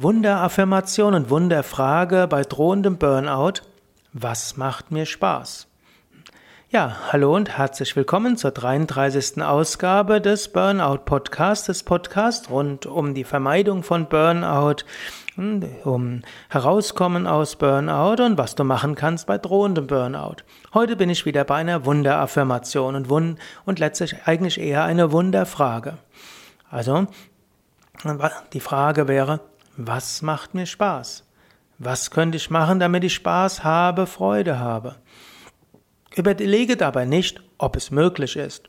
Wunderaffirmation und Wunderfrage bei drohendem Burnout. Was macht mir Spaß? Ja, hallo und herzlich willkommen zur 33. Ausgabe des Burnout Podcasts, des Podcasts rund um die Vermeidung von Burnout, hm, um herauskommen aus Burnout und was du machen kannst bei drohendem Burnout. Heute bin ich wieder bei einer Wunderaffirmation und, Wund und letztlich eigentlich eher eine Wunderfrage. Also, die Frage wäre, was macht mir Spaß? Was könnte ich machen, damit ich Spaß habe, Freude habe? Überlege dabei nicht, ob es möglich ist.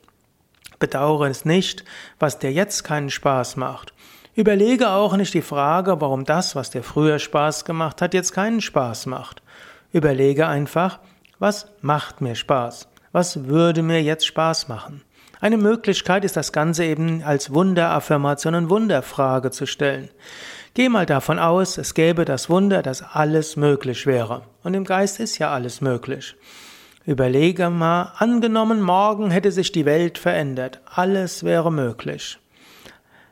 Bedauere es nicht, was dir jetzt keinen Spaß macht. Überlege auch nicht die Frage, warum das, was dir früher Spaß gemacht hat, jetzt keinen Spaß macht. Überlege einfach, was macht mir Spaß? Was würde mir jetzt Spaß machen? Eine Möglichkeit ist das Ganze eben als Wunderaffirmation und Wunderfrage zu stellen. Geh mal davon aus, es gäbe das Wunder, dass alles möglich wäre. Und im Geist ist ja alles möglich. Überlege mal, angenommen, morgen hätte sich die Welt verändert. Alles wäre möglich.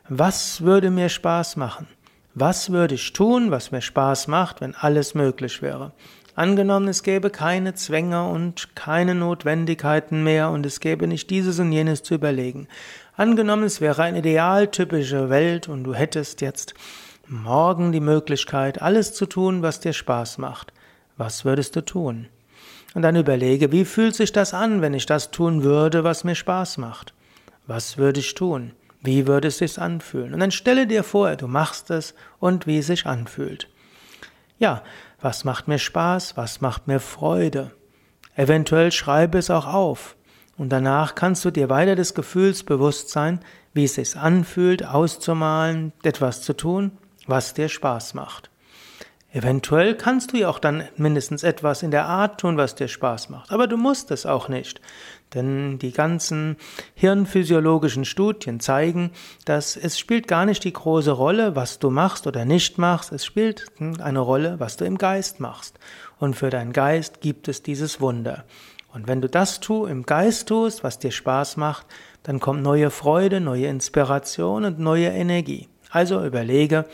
Was würde mir Spaß machen? Was würde ich tun, was mir Spaß macht, wenn alles möglich wäre? Angenommen, es gäbe keine Zwänge und keine Notwendigkeiten mehr und es gäbe nicht dieses und jenes zu überlegen. Angenommen, es wäre eine idealtypische Welt und du hättest jetzt morgen die Möglichkeit, alles zu tun, was dir Spaß macht. Was würdest du tun? Und dann überlege, wie fühlt sich das an, wenn ich das tun würde, was mir Spaß macht? Was würde ich tun? Wie würde es sich anfühlen? Und dann stelle dir vor, du machst es und wie es sich anfühlt. Ja, was macht mir Spaß? Was macht mir Freude? Eventuell schreibe es auch auf. Und danach kannst du dir weiter des Gefühls bewusst sein, wie es sich anfühlt, auszumalen, etwas zu tun was dir Spaß macht. Eventuell kannst du ja auch dann mindestens etwas in der Art tun, was dir Spaß macht. Aber du musst es auch nicht. Denn die ganzen hirnphysiologischen Studien zeigen, dass es spielt gar nicht die große Rolle, was du machst oder nicht machst. Es spielt eine Rolle, was du im Geist machst. Und für deinen Geist gibt es dieses Wunder. Und wenn du das tu, im Geist tust, was dir Spaß macht, dann kommt neue Freude, neue Inspiration und neue Energie. Also überlege,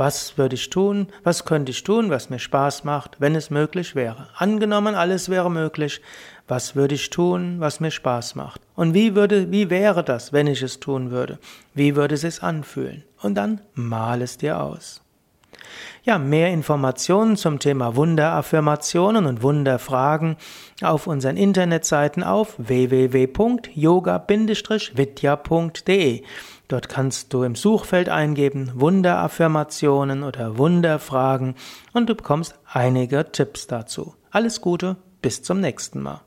was würde ich tun? Was könnte ich tun, was mir Spaß macht, wenn es möglich wäre? Angenommen, alles wäre möglich. Was würde ich tun, was mir Spaß macht? Und wie würde, wie wäre das, wenn ich es tun würde? Wie würde es sich anfühlen? Und dann mal es dir aus. Ja, mehr Informationen zum Thema Wunderaffirmationen und Wunderfragen auf unseren Internetseiten auf www.yoga-vidya.de. Dort kannst du im Suchfeld eingeben Wunderaffirmationen oder Wunderfragen und du bekommst einige Tipps dazu. Alles Gute, bis zum nächsten Mal.